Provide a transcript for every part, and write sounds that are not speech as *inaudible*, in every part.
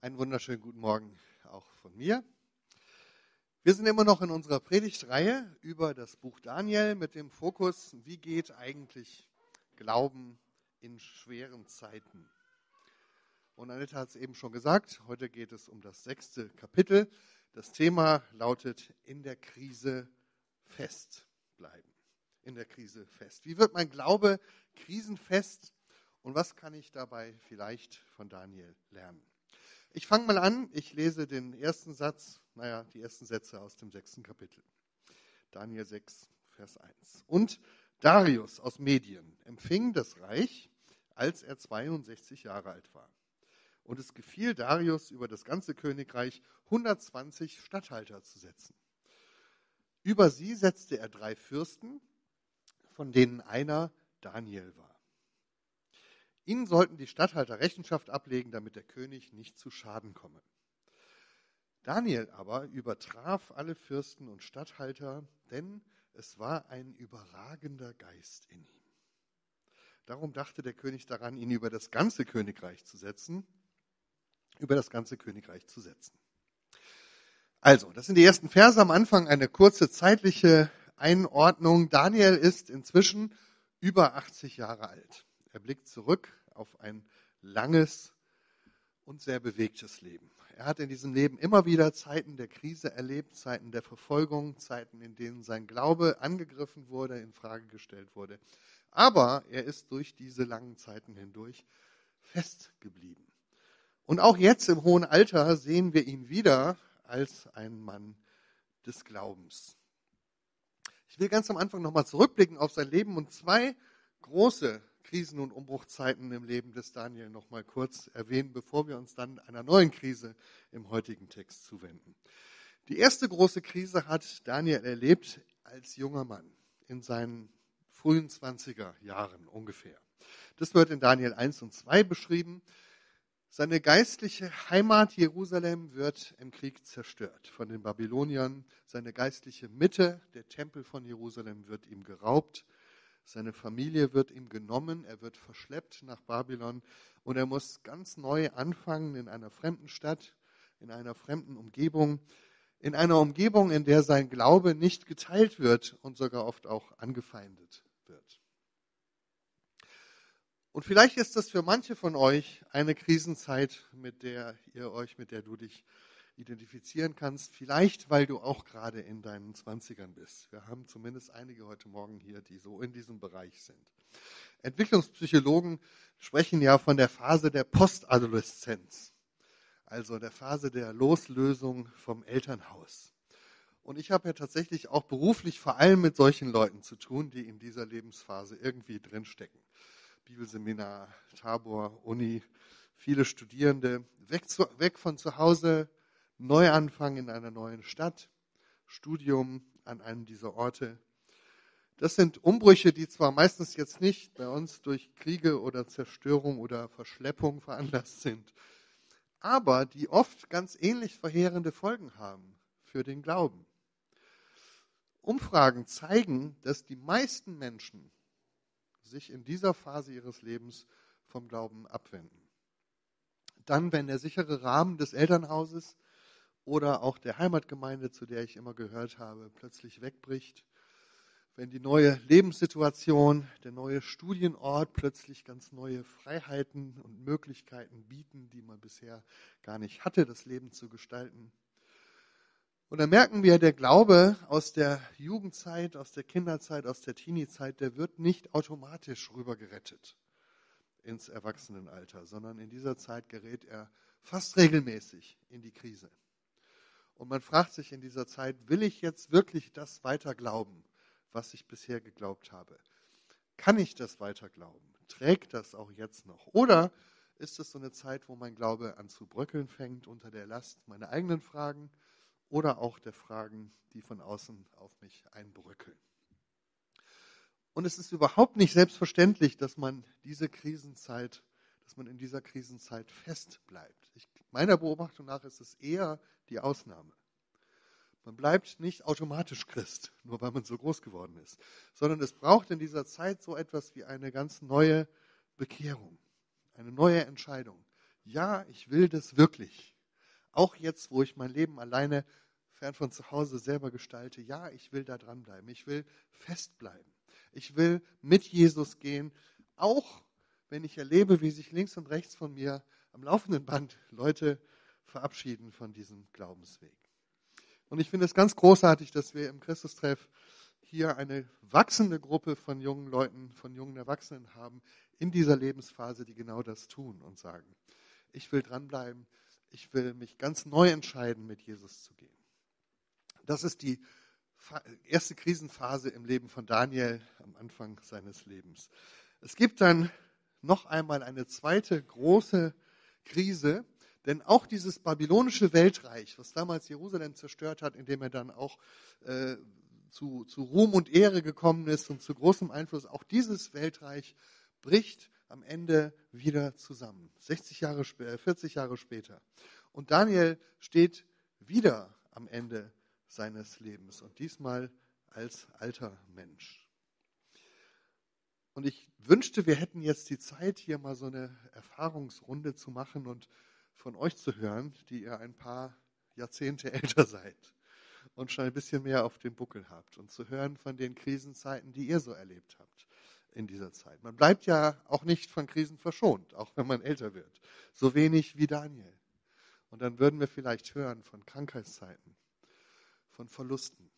Einen wunderschönen guten Morgen auch von mir. Wir sind immer noch in unserer Predigtreihe über das Buch Daniel mit dem Fokus, wie geht eigentlich Glauben in schweren Zeiten. Und Annette hat es eben schon gesagt, heute geht es um das sechste Kapitel. Das Thema lautet in der Krise festbleiben. In der Krise fest. Wie wird mein Glaube krisenfest und was kann ich dabei vielleicht von Daniel lernen? Ich fange mal an. Ich lese den ersten Satz, naja, die ersten Sätze aus dem sechsten Kapitel. Daniel 6, Vers 1. Und Darius aus Medien empfing das Reich, als er 62 Jahre alt war. Und es gefiel Darius über das ganze Königreich 120 Statthalter zu setzen. Über sie setzte er drei Fürsten, von denen einer Daniel war. Ihnen sollten die Statthalter Rechenschaft ablegen, damit der König nicht zu Schaden komme. Daniel aber übertraf alle Fürsten und Statthalter, denn es war ein überragender Geist in ihm. Darum dachte der König daran, ihn über das ganze Königreich zu setzen, über das ganze Königreich zu setzen. Also, das sind die ersten Verse am Anfang, eine kurze zeitliche Einordnung. Daniel ist inzwischen über 80 Jahre alt. Er blickt zurück auf ein langes und sehr bewegtes Leben. Er hat in diesem Leben immer wieder Zeiten der Krise erlebt, Zeiten der Verfolgung, Zeiten, in denen sein Glaube angegriffen wurde, in Frage gestellt wurde. Aber er ist durch diese langen Zeiten hindurch festgeblieben. Und auch jetzt im hohen Alter sehen wir ihn wieder als ein Mann des Glaubens. Ich will ganz am Anfang nochmal zurückblicken auf sein Leben und zwei große Krisen und Umbruchzeiten im Leben des Daniel noch mal kurz erwähnen, bevor wir uns dann einer neuen Krise im heutigen Text zuwenden. Die erste große Krise hat Daniel erlebt als junger Mann in seinen frühen 20er Jahren ungefähr. Das wird in Daniel 1 und 2 beschrieben. Seine geistliche Heimat Jerusalem wird im Krieg zerstört von den Babyloniern. Seine geistliche Mitte, der Tempel von Jerusalem, wird ihm geraubt. Seine Familie wird ihm genommen, er wird verschleppt nach Babylon und er muss ganz neu anfangen in einer fremden Stadt, in einer fremden Umgebung, in einer Umgebung, in der sein Glaube nicht geteilt wird und sogar oft auch angefeindet wird. Und vielleicht ist das für manche von euch eine Krisenzeit, mit der ihr euch, mit der du dich identifizieren kannst. Vielleicht, weil du auch gerade in deinen Zwanzigern bist. Wir haben zumindest einige heute Morgen hier, die so in diesem Bereich sind. Entwicklungspsychologen sprechen ja von der Phase der Postadoleszenz, also der Phase der Loslösung vom Elternhaus. Und ich habe ja tatsächlich auch beruflich vor allem mit solchen Leuten zu tun, die in dieser Lebensphase irgendwie drinstecken. Bibelseminar, Tabor, Uni, viele Studierende, weg, zu, weg von zu Hause, Neuanfang in einer neuen Stadt, Studium an einem dieser Orte. Das sind Umbrüche, die zwar meistens jetzt nicht bei uns durch Kriege oder Zerstörung oder Verschleppung *laughs* veranlasst sind, aber die oft ganz ähnlich verheerende Folgen haben für den Glauben. Umfragen zeigen, dass die meisten Menschen sich in dieser Phase ihres Lebens vom Glauben abwenden. Dann, wenn der sichere Rahmen des Elternhauses oder auch der Heimatgemeinde, zu der ich immer gehört habe, plötzlich wegbricht, wenn die neue Lebenssituation, der neue Studienort plötzlich ganz neue Freiheiten und Möglichkeiten bieten, die man bisher gar nicht hatte, das Leben zu gestalten. Und dann merken wir, der Glaube aus der Jugendzeit, aus der Kinderzeit, aus der Teeniezeit, der wird nicht automatisch rübergerettet ins Erwachsenenalter, sondern in dieser Zeit gerät er fast regelmäßig in die Krise. Und man fragt sich in dieser Zeit, will ich jetzt wirklich das weiter glauben, was ich bisher geglaubt habe? Kann ich das weiter glauben? Trägt das auch jetzt noch? Oder ist es so eine Zeit, wo mein Glaube an zu bröckeln fängt unter der Last meiner eigenen Fragen oder auch der Fragen, die von außen auf mich einbröckeln? Und es ist überhaupt nicht selbstverständlich, dass man diese Krisenzeit, dass man in dieser Krisenzeit fest bleibt. Ich, meiner Beobachtung nach ist es eher die Ausnahme. Man bleibt nicht automatisch Christ, nur weil man so groß geworden ist, sondern es braucht in dieser Zeit so etwas wie eine ganz neue Bekehrung, eine neue Entscheidung. ja, ich will das wirklich. Auch jetzt, wo ich mein Leben alleine fern von zu Hause selber gestalte, ja, ich will da dranbleiben. Ich will festbleiben. Ich will mit Jesus gehen, auch wenn ich erlebe, wie sich links und rechts von mir am laufenden Band Leute verabschieden von diesem Glaubensweg. Und ich finde es ganz großartig, dass wir im Christustreff hier eine wachsende Gruppe von jungen Leuten, von jungen Erwachsenen haben in dieser Lebensphase, die genau das tun und sagen, ich will dranbleiben, ich will mich ganz neu entscheiden, mit Jesus zu gehen. Das ist die erste Krisenphase im Leben von Daniel am Anfang seines Lebens. Es gibt dann noch einmal eine zweite große Krise, denn auch dieses babylonische Weltreich, was damals Jerusalem zerstört hat, indem er dann auch äh, zu, zu Ruhm und Ehre gekommen ist und zu großem Einfluss, auch dieses Weltreich bricht am Ende wieder zusammen. 60 Jahre, 40 Jahre später. Und Daniel steht wieder am Ende seines Lebens und diesmal als alter Mensch. Und ich wünschte, wir hätten jetzt die Zeit, hier mal so eine Erfahrungsrunde zu machen und von euch zu hören, die ihr ein paar Jahrzehnte *laughs* älter seid und schon ein bisschen mehr auf dem Buckel habt und zu hören von den Krisenzeiten, die ihr so erlebt habt in dieser Zeit. Man bleibt ja auch nicht von Krisen verschont, auch wenn man älter wird. So wenig wie Daniel. Und dann würden wir vielleicht hören von Krankheitszeiten, von Verlusten,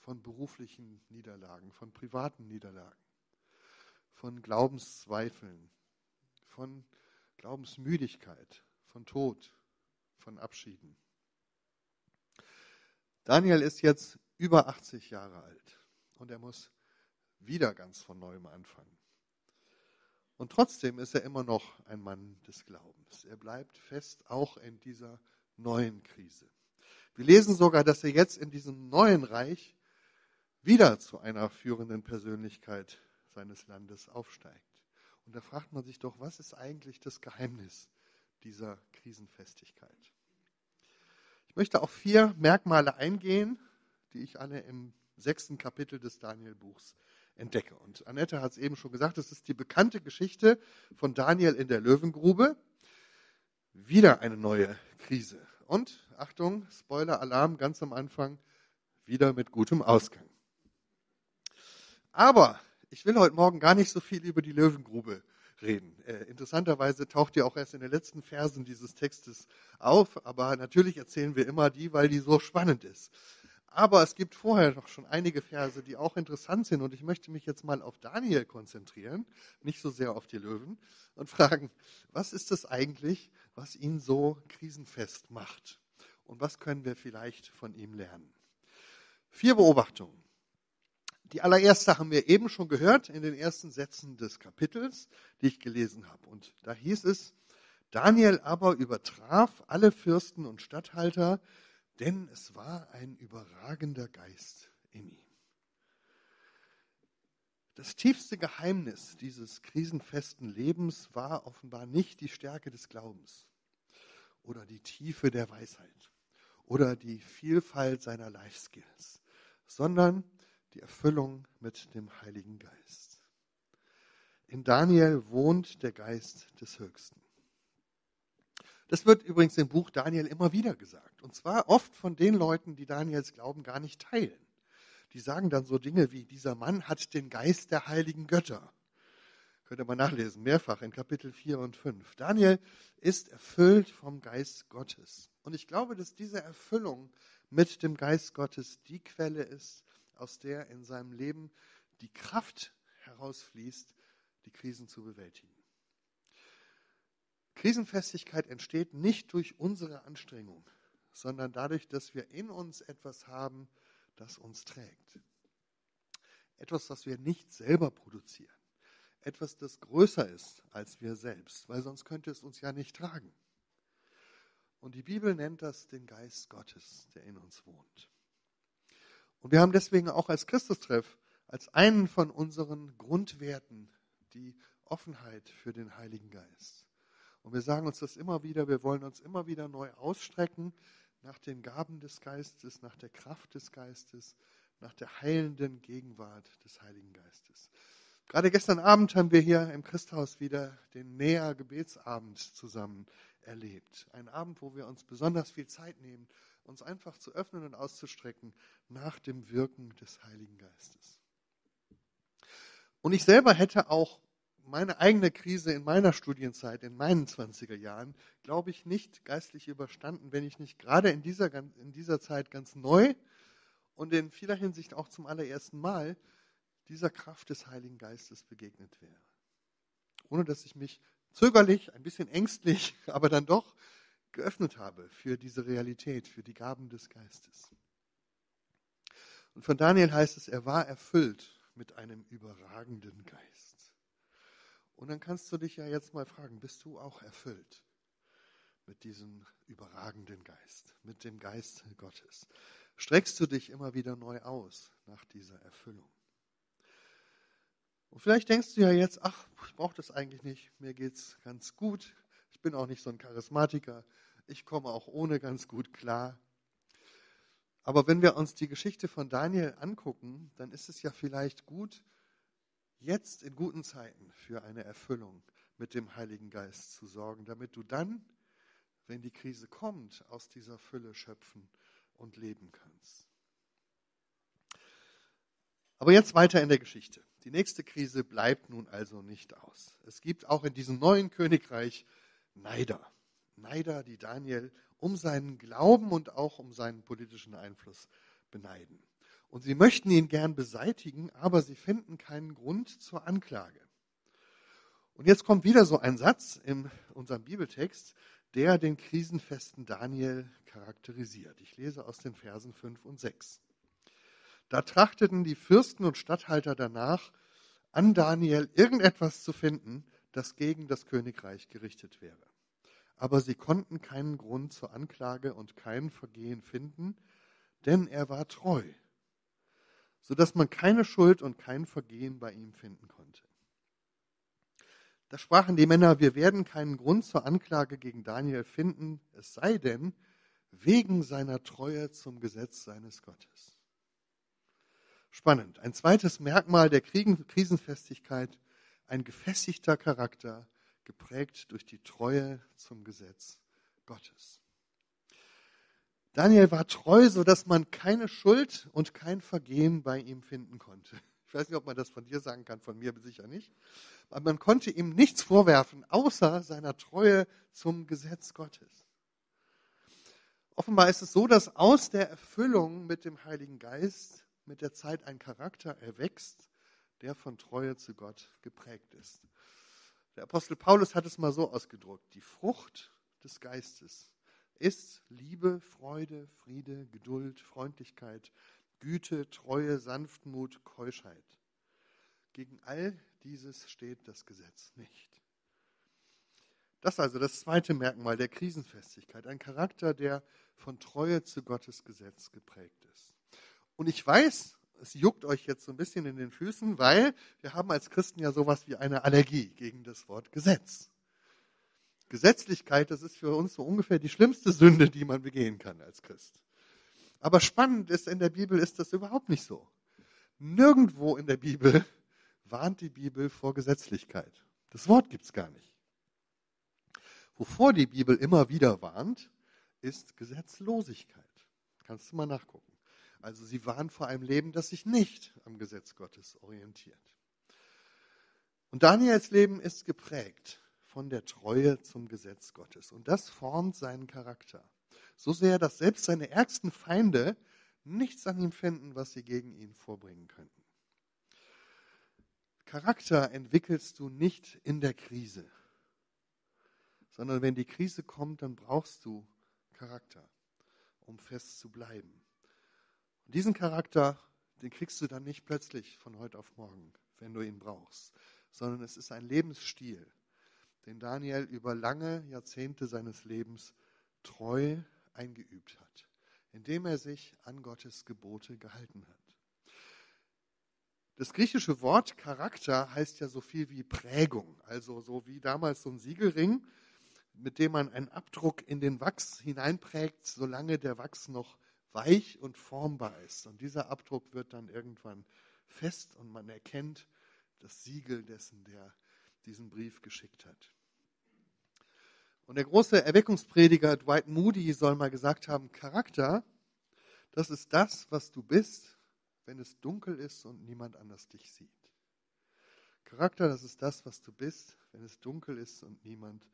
von beruflichen Niederlagen, von privaten Niederlagen, von Glaubenszweifeln, von Glaubensmüdigkeit, von Tod, von Abschieden. Daniel ist jetzt über 80 Jahre alt und er muss wieder ganz von neuem anfangen. Und trotzdem ist er immer noch ein Mann des Glaubens. Er bleibt fest, auch in dieser neuen Krise. Wir lesen sogar, dass er jetzt in diesem neuen Reich wieder zu einer führenden Persönlichkeit seines Landes aufsteigt. Und da fragt man sich doch, was ist eigentlich das Geheimnis dieser Krisenfestigkeit? Ich möchte auf vier Merkmale eingehen, die ich alle im sechsten Kapitel des Daniel-Buchs entdecke. Und Annette hat es eben schon gesagt, es ist die bekannte Geschichte von Daniel in der Löwengrube. Wieder eine neue Krise. Und, Achtung, Spoiler-Alarm ganz am Anfang, wieder mit gutem Ausgang. Aber ich will heute Morgen gar nicht so viel über die Löwengrube reden. Äh, interessanterweise taucht die auch erst in den letzten Versen dieses Textes auf, aber natürlich erzählen wir immer die, weil die so spannend ist. Aber es gibt vorher noch schon einige Verse, die auch interessant sind. Und ich möchte mich jetzt mal auf Daniel konzentrieren, nicht so sehr auf die Löwen, und fragen, was ist das eigentlich, was ihn so krisenfest macht? Und was können wir vielleicht von ihm lernen? Vier Beobachtungen. Die allererste haben wir eben schon gehört in den ersten Sätzen des Kapitels, die ich gelesen habe. Und da hieß es, Daniel aber übertraf alle Fürsten und Statthalter, denn es war ein überragender Geist in ihm. Das tiefste Geheimnis dieses krisenfesten Lebens war offenbar nicht die Stärke des Glaubens oder die Tiefe der Weisheit oder die Vielfalt seiner Life Skills, sondern die Erfüllung mit dem Heiligen Geist. In Daniel wohnt der Geist des Höchsten. Das wird übrigens im Buch Daniel immer wieder gesagt. Und zwar oft von den Leuten, die Daniels Glauben gar nicht teilen. Die sagen dann so Dinge wie, dieser Mann hat den Geist der heiligen Götter. Könnt ihr mal nachlesen, mehrfach in Kapitel 4 und 5. Daniel ist erfüllt vom Geist Gottes. Und ich glaube, dass diese Erfüllung mit dem Geist Gottes die Quelle ist, aus der in seinem Leben die Kraft herausfließt, die Krisen zu bewältigen. Krisenfestigkeit entsteht nicht durch unsere Anstrengung, sondern dadurch, dass wir in uns etwas haben, das uns trägt. Etwas, was wir nicht selber produzieren. Etwas, das größer ist als wir selbst, weil sonst könnte es uns ja nicht tragen. Und die Bibel nennt das den Geist Gottes, der in uns wohnt. Und wir haben deswegen auch als Christustreff als einen von unseren Grundwerten die Offenheit für den Heiligen Geist. Und wir sagen uns das immer wieder, wir wollen uns immer wieder neu ausstrecken nach den Gaben des Geistes, nach der Kraft des Geistes, nach der heilenden Gegenwart des Heiligen Geistes. Gerade gestern Abend haben wir hier im Christhaus wieder den Näher Gebetsabend zusammen erlebt. Ein Abend, wo wir uns besonders viel Zeit nehmen, uns einfach zu öffnen und auszustrecken nach dem Wirken des Heiligen Geistes. Und ich selber hätte auch meine eigene Krise in meiner Studienzeit, in meinen 20er Jahren, glaube ich, nicht geistlich überstanden, wenn ich nicht gerade in dieser, in dieser Zeit ganz neu und in vieler Hinsicht auch zum allerersten Mal dieser Kraft des Heiligen Geistes begegnet wäre. Ohne dass ich mich zögerlich, ein bisschen ängstlich, *laughs* aber dann doch geöffnet habe für diese Realität, für die Gaben des Geistes. Und von Daniel heißt es, er war erfüllt mit einem überragenden Geist. Und dann kannst du dich ja jetzt mal fragen, bist du auch erfüllt mit diesem überragenden Geist, mit dem Geist Gottes? Streckst du dich immer wieder neu aus nach dieser Erfüllung? Und vielleicht denkst du ja jetzt, ach, ich brauche das eigentlich nicht, mir geht es ganz gut, ich bin auch nicht so ein Charismatiker, ich komme auch ohne ganz gut klar. Aber wenn wir uns die Geschichte von Daniel angucken, dann ist es ja vielleicht gut, jetzt in guten Zeiten für eine Erfüllung mit dem Heiligen Geist zu sorgen, damit du dann, wenn die Krise kommt, aus dieser Fülle schöpfen und leben kannst. Aber jetzt weiter in der Geschichte. Die nächste Krise bleibt nun also nicht aus. Es gibt auch in diesem neuen Königreich Neider. Neider, die Daniel um seinen Glauben und auch um seinen politischen Einfluss beneiden. Und sie möchten ihn gern beseitigen, aber sie finden keinen Grund zur Anklage. Und jetzt kommt wieder so ein Satz in unserem Bibeltext, der den krisenfesten Daniel charakterisiert. Ich lese aus den Versen 5 und 6. Da trachteten die Fürsten und Statthalter danach, an Daniel irgendetwas zu finden, das gegen das Königreich gerichtet wäre. Aber sie konnten keinen Grund zur Anklage und kein Vergehen finden, denn er war treu, sodass man keine Schuld und kein Vergehen bei ihm finden konnte. Da sprachen die Männer, wir werden keinen Grund zur Anklage gegen Daniel finden, es sei denn wegen seiner Treue zum Gesetz seines Gottes. Spannend. Ein zweites Merkmal der Krisenfestigkeit, ein gefestigter Charakter, geprägt durch die Treue zum Gesetz Gottes. Daniel war treu, sodass man keine Schuld und kein Vergehen bei ihm finden konnte. Ich weiß nicht, ob man das von dir sagen kann, von mir sicher nicht. Aber man konnte ihm nichts vorwerfen, außer seiner Treue zum Gesetz Gottes. Offenbar ist es so, dass aus der Erfüllung mit dem Heiligen Geist mit der Zeit ein Charakter erwächst, der von Treue zu Gott geprägt ist. Der Apostel Paulus hat es mal so ausgedrückt, die Frucht des Geistes ist Liebe, Freude, Friede, Geduld, Freundlichkeit, Güte, Treue, Sanftmut, Keuschheit. Gegen all dieses steht das Gesetz nicht. Das ist also das zweite Merkmal der Krisenfestigkeit, ein Charakter, der von Treue zu Gottes Gesetz geprägt ist. Und ich weiß, es juckt euch jetzt so ein bisschen in den Füßen, weil wir haben als Christen ja sowas wie eine Allergie gegen das Wort Gesetz. Gesetzlichkeit, das ist für uns so ungefähr die schlimmste Sünde, die man begehen kann als Christ. Aber spannend ist, in der Bibel ist das überhaupt nicht so. Nirgendwo in der Bibel warnt die Bibel vor Gesetzlichkeit. Das Wort gibt es gar nicht. Wovor die Bibel immer wieder warnt, ist Gesetzlosigkeit. Kannst du mal nachgucken. Also sie waren vor einem Leben, das sich nicht am Gesetz Gottes orientiert. Und Daniels Leben ist geprägt von der Treue zum Gesetz Gottes. Und das formt seinen Charakter. So sehr, dass selbst seine ärgsten Feinde nichts an ihm finden, was sie gegen ihn vorbringen könnten. Charakter entwickelst du nicht in der Krise, sondern wenn die Krise kommt, dann brauchst du Charakter, um fest zu bleiben. Und diesen Charakter, den kriegst du dann nicht plötzlich von heute auf morgen, wenn du ihn brauchst, sondern es ist ein Lebensstil, den Daniel über lange Jahrzehnte seines Lebens treu eingeübt hat, indem er sich an Gottes Gebote gehalten hat. Das griechische Wort Charakter heißt ja so viel wie Prägung, also so wie damals so ein Siegelring, mit dem man einen Abdruck in den Wachs hineinprägt, solange der Wachs noch weich und formbar ist. Und dieser Abdruck wird dann irgendwann fest und man erkennt das Siegel dessen, der diesen Brief geschickt hat. Und der große Erweckungsprediger Dwight Moody soll mal gesagt haben, Charakter, das ist das, was du bist, wenn es dunkel ist und niemand anders dich sieht. Charakter, das ist das, was du bist, wenn es dunkel ist und niemand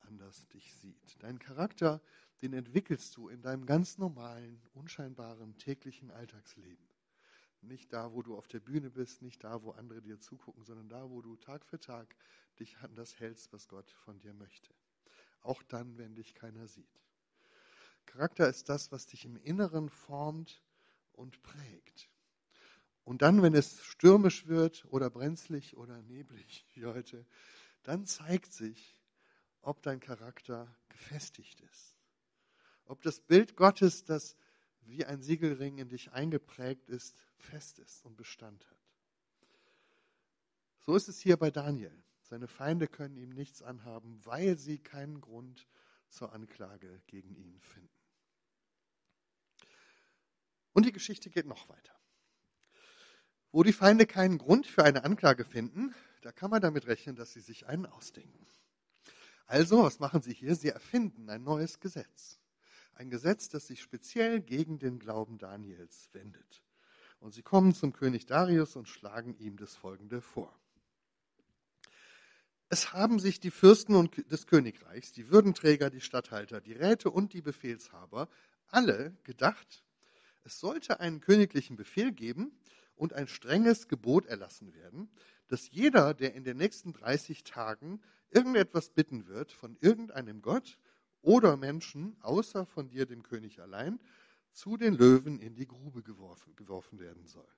anders dich sieht. Dein Charakter, den entwickelst du in deinem ganz normalen, unscheinbaren täglichen Alltagsleben. Nicht da, wo du auf der Bühne bist, nicht da, wo andere dir zugucken, sondern da, wo du Tag für Tag dich an das hältst, was Gott von dir möchte. Auch dann, wenn dich keiner sieht. Charakter ist das, was dich im Inneren formt und prägt. Und dann, wenn es stürmisch wird oder brenzlig oder neblig wie heute, dann zeigt sich, ob dein Charakter gefestigt ist. Ob das Bild Gottes, das wie ein Siegelring in dich eingeprägt ist, fest ist und Bestand hat. So ist es hier bei Daniel. Seine Feinde können ihm nichts anhaben, weil sie keinen Grund zur Anklage gegen ihn finden. Und die Geschichte geht noch weiter. Wo die Feinde keinen Grund für eine Anklage finden, da kann man damit rechnen, dass sie sich einen ausdenken. Also, was machen sie hier? Sie erfinden ein neues Gesetz. Ein Gesetz, das sich speziell gegen den Glauben Daniels wendet. Und sie kommen zum König Darius und schlagen ihm das Folgende vor. Es haben sich die Fürsten des Königreichs, die Würdenträger, die Statthalter, die Räte und die Befehlshaber alle gedacht, es sollte einen königlichen Befehl geben und ein strenges Gebot erlassen werden, dass jeder, der in den nächsten 30 Tagen irgendetwas bitten wird von irgendeinem Gott oder Menschen, außer von dir, dem König allein, zu den Löwen in die Grube geworfen, geworfen werden soll.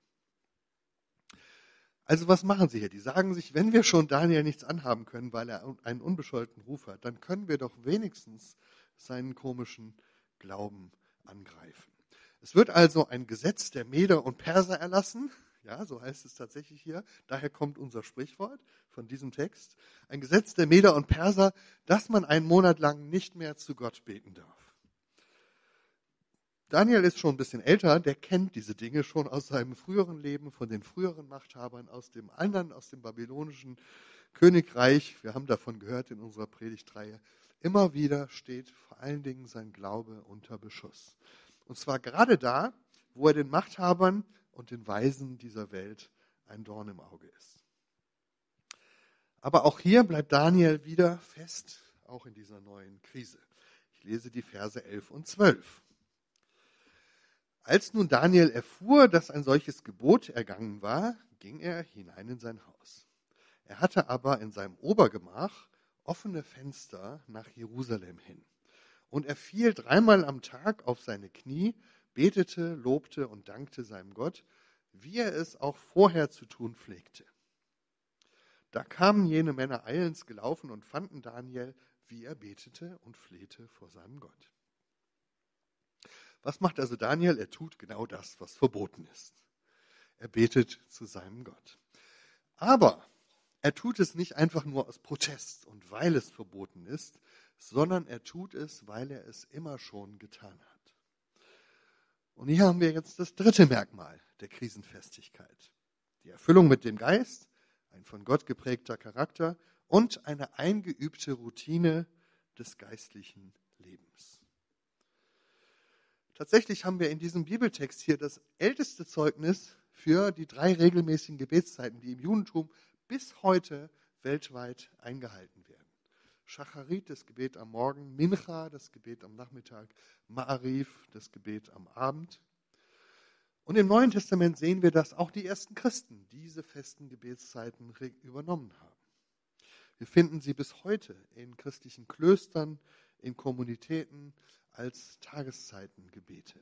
Also was machen sie hier? Die sagen sich, wenn wir schon Daniel nichts anhaben können, weil er einen unbescholtenen Ruf hat, dann können wir doch wenigstens seinen komischen Glauben angreifen. Es wird also ein Gesetz der Meder und Perser erlassen, ja, so heißt es tatsächlich hier. Daher kommt unser Sprichwort von diesem Text. Ein Gesetz der Meder und Perser, dass man einen Monat lang nicht mehr zu Gott beten darf. Daniel ist schon ein bisschen älter, der kennt diese Dinge schon aus seinem früheren Leben, von den früheren Machthabern, aus dem anderen, aus dem babylonischen Königreich. Wir haben davon gehört in unserer Predigtreihe. Immer wieder steht vor allen Dingen sein Glaube unter Beschuss. Und zwar gerade da, wo er den Machthabern und den Weisen dieser Welt ein Dorn im Auge ist. Aber auch hier bleibt Daniel wieder fest, auch in dieser neuen Krise. Ich lese die Verse 11 und 12. Als nun Daniel erfuhr, dass ein solches Gebot ergangen war, ging er hinein in sein Haus. Er hatte aber in seinem Obergemach offene Fenster nach Jerusalem hin. Und er fiel dreimal am Tag auf seine Knie betete, lobte und dankte seinem Gott, wie er es auch vorher zu tun pflegte. Da kamen jene Männer eilends gelaufen und fanden Daniel, wie er betete und flehte vor seinem Gott. Was macht also Daniel? Er tut genau das, was verboten ist. Er betet zu seinem Gott. Aber er tut es nicht einfach nur aus Protest und weil es verboten ist, sondern er tut es, weil er es immer schon getan hat. Und hier haben wir jetzt das dritte Merkmal der Krisenfestigkeit. Die Erfüllung mit dem Geist, von Gott geprägter Charakter und eine eingeübte Routine des geistlichen Lebens. Tatsächlich haben wir in diesem Bibeltext hier das älteste Zeugnis für die drei regelmäßigen Gebetszeiten, die im Judentum bis heute weltweit eingehalten werden. Schacharit, das Gebet am Morgen, Mincha, das Gebet am Nachmittag, Ma'arif, das Gebet am Abend. Und im Neuen Testament sehen wir, dass auch die ersten Christen diese festen Gebetszeiten übernommen haben. Wir finden sie bis heute in christlichen Klöstern, in Kommunitäten als Tageszeitengebete.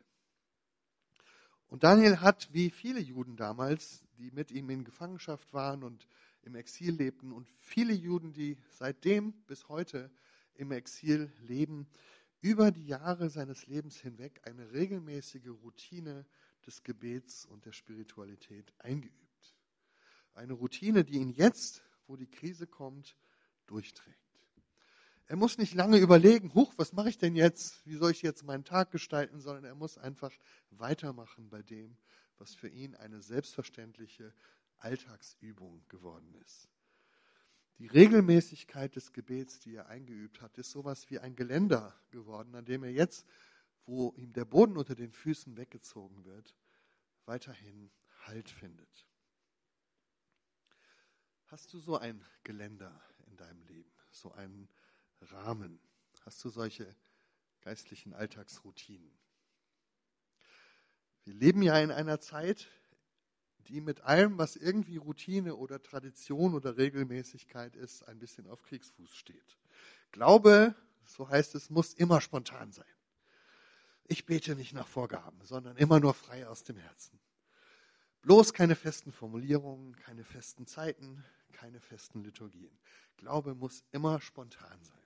Und Daniel hat, wie viele Juden damals, die mit ihm in Gefangenschaft waren und im Exil lebten und viele Juden, die seitdem bis heute im Exil leben, über die Jahre seines Lebens hinweg eine regelmäßige Routine des Gebets und der Spiritualität eingeübt. Eine Routine, die ihn jetzt, wo die Krise kommt, durchträgt. Er muss nicht lange überlegen, huch, was mache ich denn jetzt? Wie soll ich jetzt meinen Tag gestalten? Sondern er muss einfach weitermachen bei dem, was für ihn eine selbstverständliche Alltagsübung geworden ist. Die Regelmäßigkeit des Gebets, die er eingeübt hat, ist sowas wie ein Geländer geworden, an dem er jetzt, wo ihm der Boden unter den Füßen weggezogen wird, weiterhin Halt findet. Hast du so ein Geländer in deinem Leben, so einen Rahmen? Hast du solche geistlichen Alltagsroutinen? Wir leben ja in einer Zeit, die mit allem, was irgendwie Routine oder Tradition oder Regelmäßigkeit ist, ein bisschen auf Kriegsfuß steht. Glaube, so heißt es, muss immer spontan sein. Ich bete nicht nach Vorgaben, sondern immer nur frei aus dem Herzen. Bloß keine festen Formulierungen, keine festen Zeiten, keine festen Liturgien. Glaube muss immer spontan sein.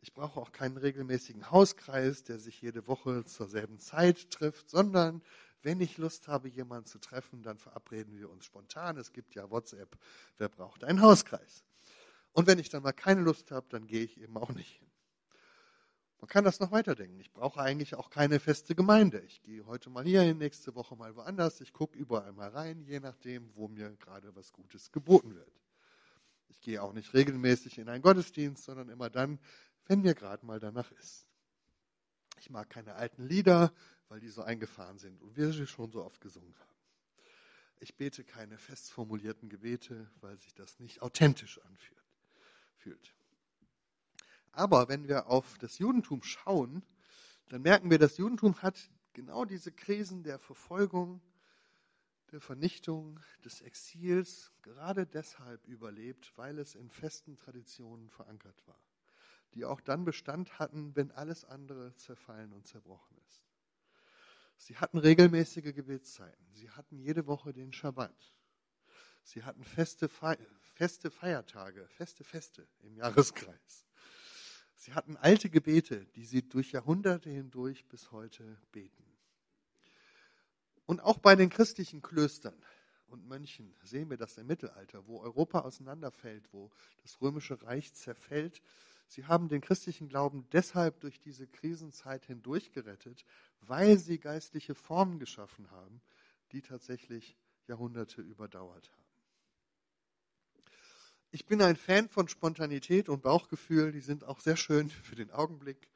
Ich brauche auch keinen regelmäßigen Hauskreis, der sich jede Woche zur selben Zeit trifft, sondern wenn ich Lust habe, jemanden zu treffen, dann verabreden wir uns spontan. Es gibt ja WhatsApp. Wer braucht einen Hauskreis? Und wenn ich dann mal keine Lust habe, dann gehe ich eben auch nicht. Man kann das noch weiterdenken. Ich brauche eigentlich auch keine feste Gemeinde. Ich gehe heute mal hier hin, nächste Woche mal woanders. Ich gucke überall mal rein, je nachdem, wo mir gerade was Gutes geboten wird. Ich gehe auch nicht regelmäßig in einen Gottesdienst, sondern immer dann, wenn mir gerade mal danach ist. Ich mag keine alten Lieder, weil die so eingefahren sind und wir sie schon so oft gesungen haben. Ich bete keine fest formulierten Gebete, weil sich das nicht authentisch anfühlt. Aber wenn wir auf das Judentum schauen, dann merken wir, das Judentum hat genau diese Krisen der Verfolgung, der Vernichtung, des Exils gerade deshalb überlebt, weil es in festen Traditionen verankert war, die auch dann Bestand hatten, wenn alles andere zerfallen und zerbrochen ist. Sie hatten regelmäßige Gebetszeiten, sie hatten jede Woche den Schabbat, sie hatten feste, Fe feste Feiertage, feste Feste im Jahreskreis. Sie hatten alte Gebete, die sie durch Jahrhunderte hindurch bis heute beten. Und auch bei den christlichen Klöstern und Mönchen sehen wir das im Mittelalter, wo Europa auseinanderfällt, wo das römische Reich zerfällt. Sie haben den christlichen Glauben deshalb durch diese Krisenzeit hindurch gerettet, weil sie geistliche Formen geschaffen haben, die tatsächlich Jahrhunderte überdauert haben. Ich bin ein Fan von Spontanität und Bauchgefühl, die sind auch sehr schön *laughs* für den Augenblick.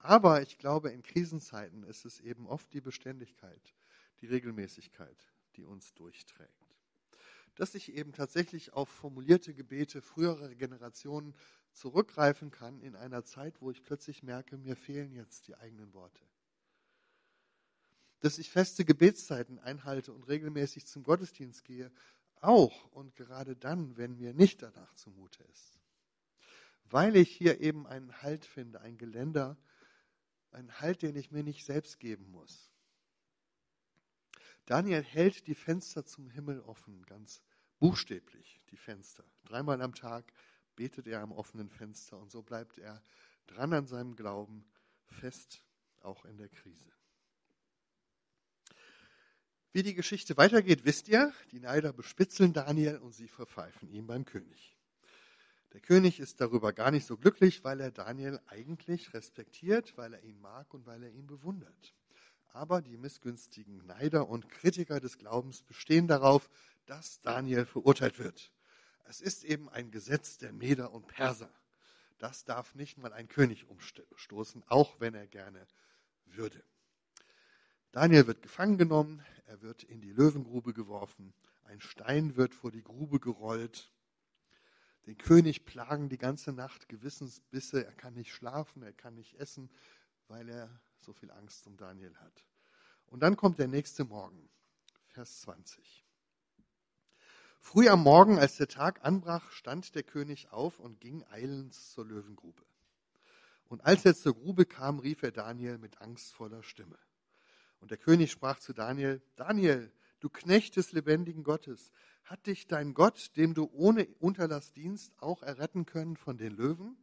Aber ich glaube, in Krisenzeiten ist es eben oft die Beständigkeit, die Regelmäßigkeit, die uns durchträgt. Dass ich eben tatsächlich auf formulierte Gebete früherer Generationen zurückgreifen kann in einer Zeit, wo ich plötzlich merke, mir fehlen jetzt die eigenen Worte. Dass ich feste Gebetszeiten einhalte und regelmäßig zum Gottesdienst gehe, auch und gerade dann, wenn mir nicht danach zumute ist. Weil ich hier eben einen Halt finde, ein Geländer, einen Halt, den ich mir nicht selbst geben muss. Daniel hält die Fenster zum Himmel offen, ganz buchstäblich die Fenster. Dreimal am Tag betet er am offenen Fenster und so bleibt er dran an seinem Glauben fest, auch in der Krise. Wie die Geschichte weitergeht, wisst ihr, die Neider bespitzeln Daniel und sie verpfeifen ihn beim König. Der König ist darüber gar nicht so glücklich, weil er Daniel eigentlich respektiert, weil er ihn mag und weil er ihn bewundert. Aber die missgünstigen Neider und Kritiker des Glaubens bestehen darauf, dass Daniel verurteilt wird. Es ist eben ein Gesetz der Meder und Perser. Das darf nicht mal ein König umstoßen, auch wenn er gerne würde. Daniel wird gefangen genommen, er wird in die Löwengrube geworfen, ein Stein wird vor die Grube gerollt. Den König plagen die ganze Nacht Gewissensbisse, er kann nicht schlafen, er kann nicht essen, weil er so viel Angst um Daniel hat. Und dann kommt der nächste Morgen, Vers 20. Früh am Morgen, als der Tag anbrach, stand der König auf und ging eilends zur Löwengrube. Und als er zur Grube kam, rief er Daniel mit angstvoller Stimme. Und der König sprach zu Daniel, Daniel, du Knecht des lebendigen Gottes, hat dich dein Gott, dem du ohne Unterlass dienst, auch erretten können von den Löwen?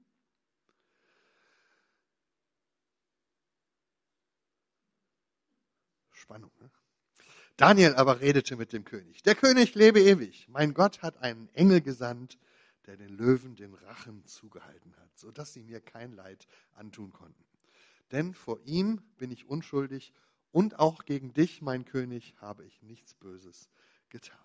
Spannung. Ne? Daniel aber redete mit dem König. Der König lebe ewig. Mein Gott hat einen Engel gesandt, der den Löwen den Rachen zugehalten hat, sodass sie mir kein Leid antun konnten. Denn vor ihm bin ich unschuldig und auch gegen dich, mein König, habe ich nichts Böses getan.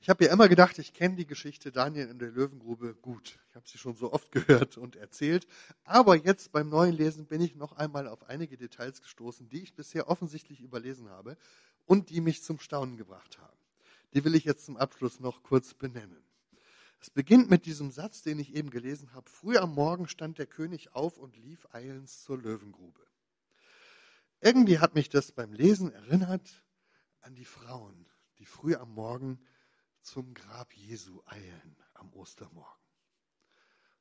Ich habe ja immer gedacht, ich kenne die Geschichte Daniel in der Löwengrube gut. Ich habe sie schon so oft *laughs* gehört und erzählt. Aber jetzt beim neuen Lesen bin ich noch einmal auf einige Details gestoßen, die ich bisher offensichtlich überlesen habe und die mich zum Staunen gebracht haben. Die will ich jetzt zum Abschluss noch kurz benennen. Es beginnt mit diesem Satz, den ich eben gelesen habe. Früh am Morgen stand der König auf und lief eilends zur Löwengrube. Irgendwie hat mich das beim Lesen erinnert an die Frauen, die früh am Morgen zum Grab Jesu eilen am Ostermorgen.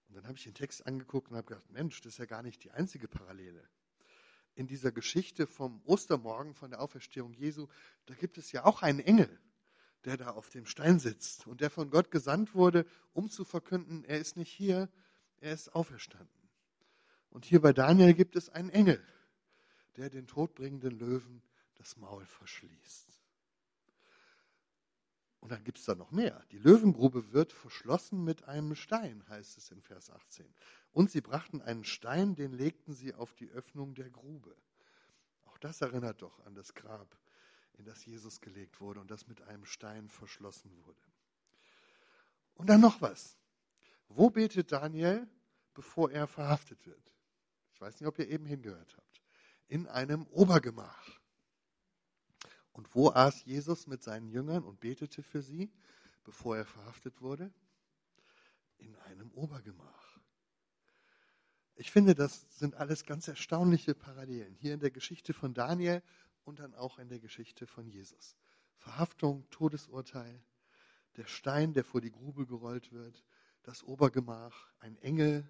Und dann habe ich den Text angeguckt und habe gedacht, Mensch, das ist ja gar nicht die einzige Parallele. In dieser Geschichte vom Ostermorgen, von der Auferstehung Jesu, da gibt es ja auch einen Engel, der da auf dem Stein sitzt und der von Gott gesandt wurde, um zu verkünden, er ist nicht hier, er ist auferstanden. Und hier bei Daniel gibt es einen Engel, der den todbringenden Löwen das Maul verschließt. Und dann gibt es da noch mehr. Die Löwengrube wird verschlossen mit einem Stein, heißt es in Vers 18. Und sie brachten einen Stein, den legten sie auf die Öffnung der Grube. Auch das erinnert doch an das Grab, in das Jesus gelegt wurde und das mit einem Stein verschlossen wurde. Und dann noch was. Wo betet Daniel, bevor er verhaftet wird? Ich weiß nicht, ob ihr eben hingehört habt. In einem Obergemach. Und wo aß Jesus mit seinen Jüngern und betete für sie, bevor er verhaftet wurde? In einem Obergemach. Ich finde, das sind alles ganz erstaunliche Parallelen. Hier in der Geschichte von Daniel und dann auch in der Geschichte von Jesus. Verhaftung, Todesurteil, der Stein, der vor die Grube gerollt wird, das Obergemach, ein Engel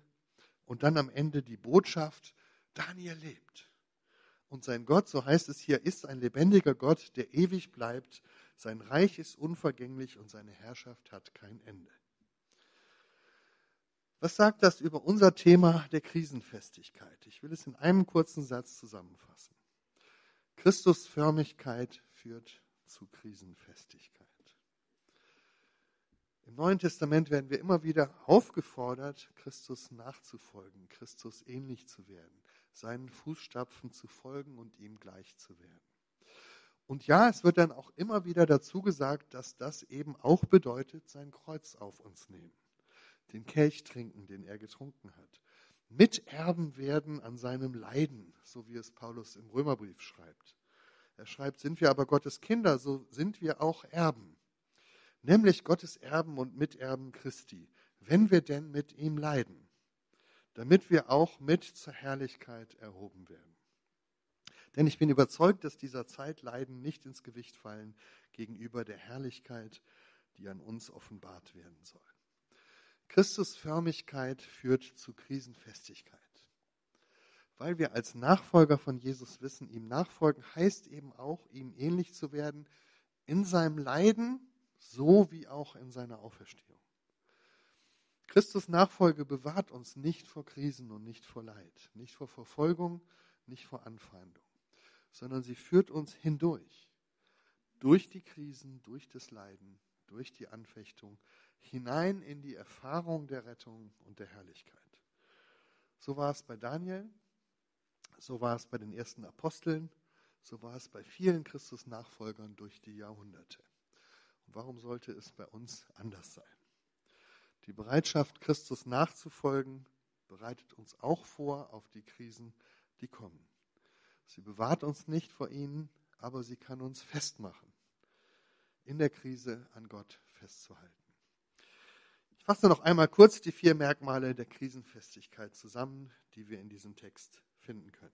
und dann am Ende die Botschaft, Daniel lebt. Und sein Gott, so heißt es hier, ist ein lebendiger Gott, der ewig bleibt. Sein Reich ist unvergänglich und seine Herrschaft hat kein Ende. Was sagt das über unser Thema der Krisenfestigkeit? Ich will es in einem kurzen Satz zusammenfassen. Christusförmigkeit führt zu Krisenfestigkeit. Im Neuen Testament werden wir immer wieder aufgefordert, Christus nachzufolgen, Christus ähnlich zu werden seinen Fußstapfen zu folgen und ihm gleich zu werden. Und ja, es wird dann auch immer wieder dazu gesagt, dass das eben auch bedeutet, sein Kreuz auf uns nehmen, den Kelch trinken, den er getrunken hat, Miterben werden an seinem Leiden, so wie es Paulus im Römerbrief schreibt. Er schreibt, sind wir aber Gottes Kinder, so sind wir auch Erben, nämlich Gottes Erben und Miterben Christi, wenn wir denn mit ihm leiden damit wir auch mit zur Herrlichkeit erhoben werden. Denn ich bin überzeugt, dass dieser Zeitleiden nicht ins Gewicht fallen gegenüber der Herrlichkeit, die an uns offenbart werden soll. Christusförmigkeit führt zu Krisenfestigkeit. Weil wir als Nachfolger von Jesus wissen, ihm nachfolgen heißt eben auch, ihm ähnlich zu werden in seinem Leiden, so wie auch in seiner Auferstehung. Christus Nachfolge bewahrt uns nicht vor Krisen und nicht vor Leid, nicht vor Verfolgung, nicht vor Anfeindung, sondern sie führt uns hindurch, durch die Krisen, durch das Leiden, durch die Anfechtung, hinein in die Erfahrung der Rettung und der Herrlichkeit. So war es bei Daniel, so war es bei den ersten Aposteln, so war es bei vielen Christus-Nachfolgern durch die Jahrhunderte. Und warum sollte es bei uns anders sein? Die Bereitschaft, Christus nachzufolgen, bereitet uns auch vor auf die Krisen, die kommen. Sie bewahrt uns nicht vor ihnen, aber sie kann uns festmachen, in der Krise an Gott festzuhalten. Ich fasse noch einmal kurz die vier Merkmale der Krisenfestigkeit zusammen, die wir in diesem Text finden können.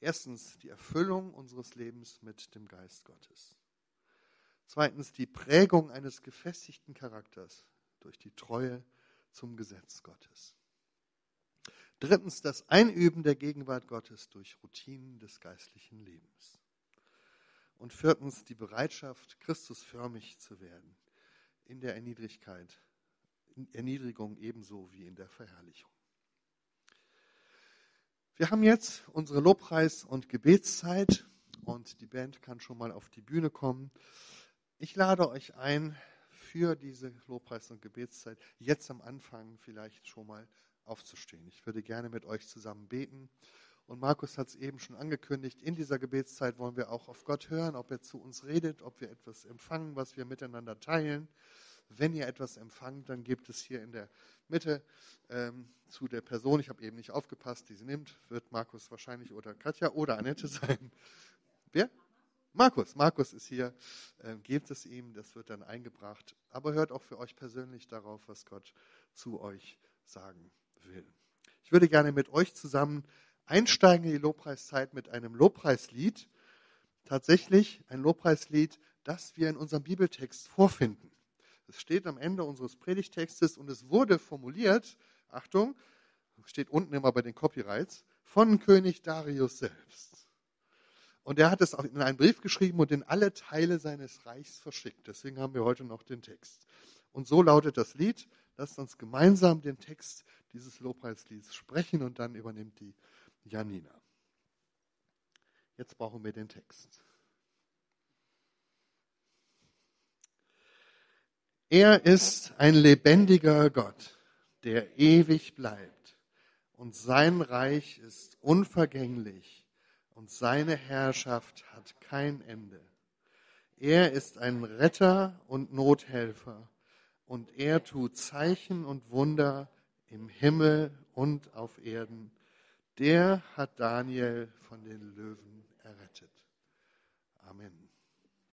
Erstens die Erfüllung unseres Lebens mit dem Geist Gottes. Zweitens die Prägung eines gefestigten Charakters durch die Treue zum Gesetz Gottes. Drittens das Einüben der Gegenwart Gottes durch Routinen des geistlichen Lebens. Und viertens die Bereitschaft, Christusförmig zu werden in der Erniedrigkeit, in Erniedrigung ebenso wie in der Verherrlichung. Wir haben jetzt unsere Lobpreis- und Gebetszeit und die Band kann schon mal auf die Bühne kommen. Ich lade euch ein, für diese Lobpreis- und Gebetszeit jetzt am Anfang vielleicht schon mal aufzustehen. Ich würde gerne mit euch zusammen beten Und Markus hat es eben schon angekündigt, in dieser Gebetszeit wollen wir auch auf Gott hören, ob er zu uns redet, ob wir etwas empfangen, was wir miteinander teilen. Wenn ihr etwas empfangt, dann gebt es hier in der Mitte ähm, zu der Person. Ich habe eben nicht aufgepasst, die sie nimmt. Wird Markus wahrscheinlich oder Katja oder Annette *laughs* sein. Wer? Markus. Markus ist hier. Ähm, gebt es ihm, das wird dann eingebracht. Aber hört auch für euch persönlich darauf, was Gott zu euch sagen will. Ich würde gerne mit euch zusammen einsteigen in die Lobpreiszeit mit einem Lobpreislied. Tatsächlich ein Lobpreislied, das wir in unserem Bibeltext vorfinden. Es steht am Ende unseres Predigtextes und es wurde formuliert, Achtung, steht unten immer bei den Copyrights, von König Darius selbst. Und er hat es in einen Brief geschrieben und in alle Teile seines Reichs verschickt. Deswegen haben wir heute noch den Text. Und so lautet das Lied. Lasst uns gemeinsam den Text dieses Lobpreislieds sprechen und dann übernimmt die Janina. Jetzt brauchen wir den Text. Er ist ein lebendiger Gott, der ewig bleibt. Und sein Reich ist unvergänglich und seine Herrschaft hat kein Ende. Er ist ein Retter und Nothelfer und er tut Zeichen und Wunder im Himmel und auf Erden der hat Daniel von den Löwen errettet. Amen.